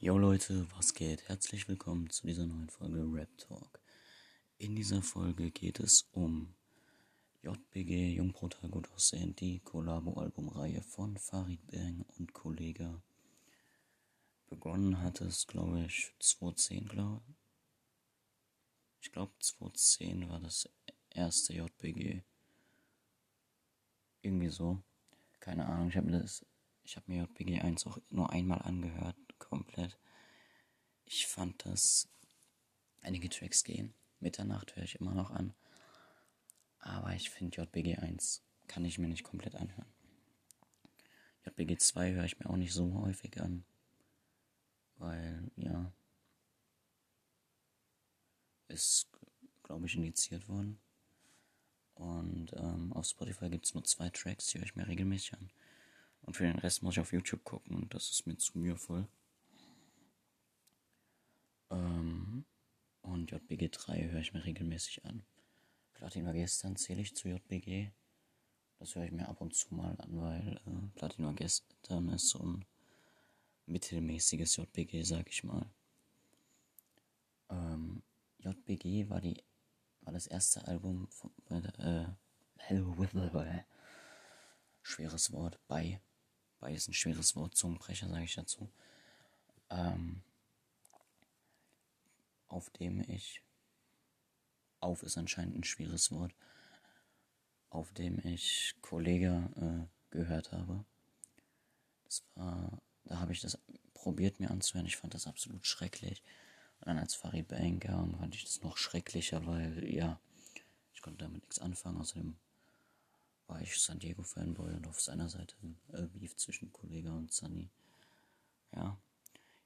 Yo Leute, was geht? Herzlich willkommen zu dieser neuen Folge Rap Talk. In dieser Folge geht es um JBG Jungprotagonist aussehen, die Kollabo-Albumreihe von Farid Bang und Kollega. Begonnen hat es, glaube ich, 2010, glaube ich. Ich glaube, 2010 war das erste JBG. Irgendwie so. Keine Ahnung, ich habe mir das, ich habe mir JBG 1 auch nur einmal angehört komplett. Ich fand das. Einige Tracks gehen. Mitternacht höre ich immer noch an. Aber ich finde JBG 1 kann ich mir nicht komplett anhören. JBG 2 höre ich mir auch nicht so häufig an. Weil, ja. Ist, glaube ich, indiziert worden. Und ähm, auf Spotify gibt es nur zwei Tracks, die höre ich mir regelmäßig an. Und für den Rest muss ich auf YouTube gucken und das ist mir zu mühevoll. Ähm, und JBG 3 höre ich mir regelmäßig an. Platin gestern zähle ich zu JBG. Das höre ich mir ab und zu mal an, weil äh, Platin gestern ist so ein mittelmäßiges JBG, sag ich mal. Ähm, JBG war die war das erste Album von äh, schweres Wort bei bei ist ein schweres Wort Zungenbrecher sage ich dazu ähm, auf dem ich, auf ist anscheinend ein schweres Wort, auf dem ich Kollege äh, gehört habe. Das war, da habe ich das probiert mir anzuhören. Ich fand das absolut schrecklich. Und dann als Farid Bang kam, fand ich das noch schrecklicher, weil, ja, ich konnte damit nichts anfangen. Außerdem war ich San Diego Fanboy und auf seiner Seite äh, Beef zwischen Kollege und Sunny. Ja.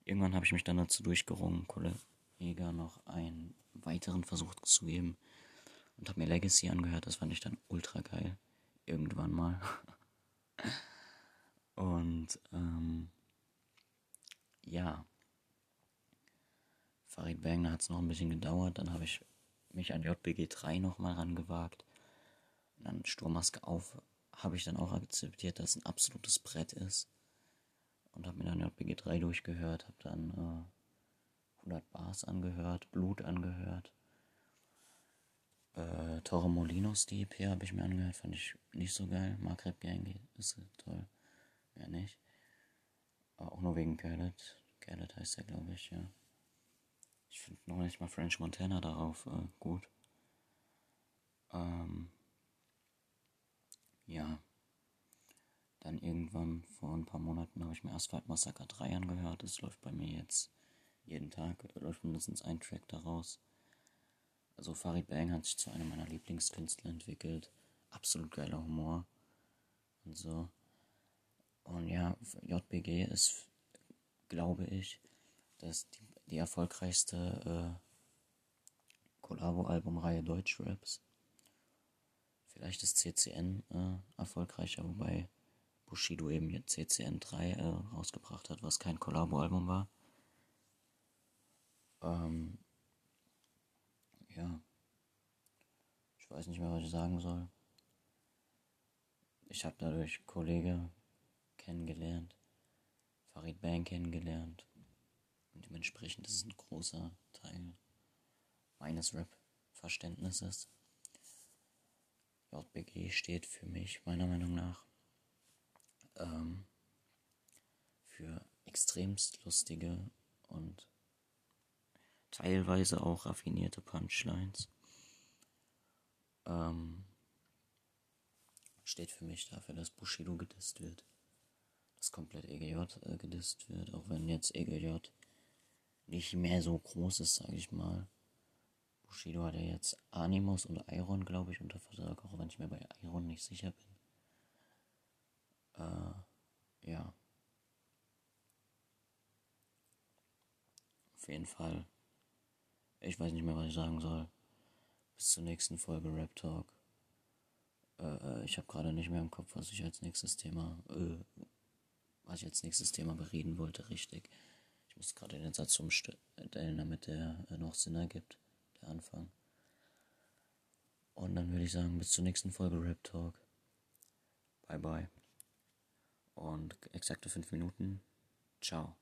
Irgendwann habe ich mich dann dazu durchgerungen, Kollege Jäger noch einen weiteren Versuch zu geben und habe mir Legacy angehört. Das fand ich dann ultra geil. Irgendwann mal. und ähm, ja. Farid Bang, hat es noch ein bisschen gedauert. Dann habe ich mich an JBG 3 nochmal rangewagt. Und dann Sturmmaske auf habe ich dann auch akzeptiert, dass es ein absolutes Brett ist. Und habe mir dann JBG 3 durchgehört, habe dann äh, 100 Bars angehört, Blut angehört. Äh, Toro Molinos, die EP habe ich mir angehört, fand ich nicht so geil. Maghreb Gang ist toll. Mehr nicht. Aber auch nur wegen Gerrit. Gerrit heißt er, glaube ich, ja. Ich finde noch nicht mal French Montana darauf äh, gut. Ähm, ja. Dann irgendwann vor ein paar Monaten habe ich mir Asphalt Massacre 3 angehört. Das läuft bei mir jetzt jeden Tag läuft mindestens ein Track daraus. Also Farid Bang hat sich zu einem meiner Lieblingskünstler entwickelt. Absolut geiler Humor und so. Und ja, JBG ist, glaube ich, das die, die erfolgreichste äh, Collabo-Albumreihe Deutschraps. Vielleicht ist CCN äh, erfolgreicher, wobei Bushido eben jetzt CCN 3 äh, rausgebracht hat, was kein Collabo-Album war. Ähm, ja. Ich weiß nicht mehr, was ich sagen soll. Ich habe dadurch Kollege kennengelernt, Farid Bang kennengelernt. Und dementsprechend ist es ein großer Teil meines Rap-Verständnisses. JBG steht für mich, meiner Meinung nach, ähm, für extremst lustige und teilweise auch raffinierte Punchlines. Ähm, steht für mich dafür, dass Bushido gedisst wird. Dass komplett EGJ äh, gedisst wird, auch wenn jetzt EGJ nicht mehr so groß ist, sage ich mal. Bushido hat ja jetzt Animus und Iron, glaube ich, unter Vertrag, auch wenn ich mir bei Iron nicht sicher bin. Äh, ja. Auf jeden Fall ich weiß nicht mehr, was ich sagen soll. Bis zur nächsten Folge Rap Talk. Äh, äh ich habe gerade nicht mehr im Kopf, was ich als nächstes Thema, äh, was ich als nächstes Thema bereden wollte, richtig. Ich muss gerade den Satz umstellen, damit der äh, noch Sinn ergibt, der Anfang. Und dann würde ich sagen, bis zur nächsten Folge Rap Talk. Bye bye. Und exakte fünf Minuten. Ciao.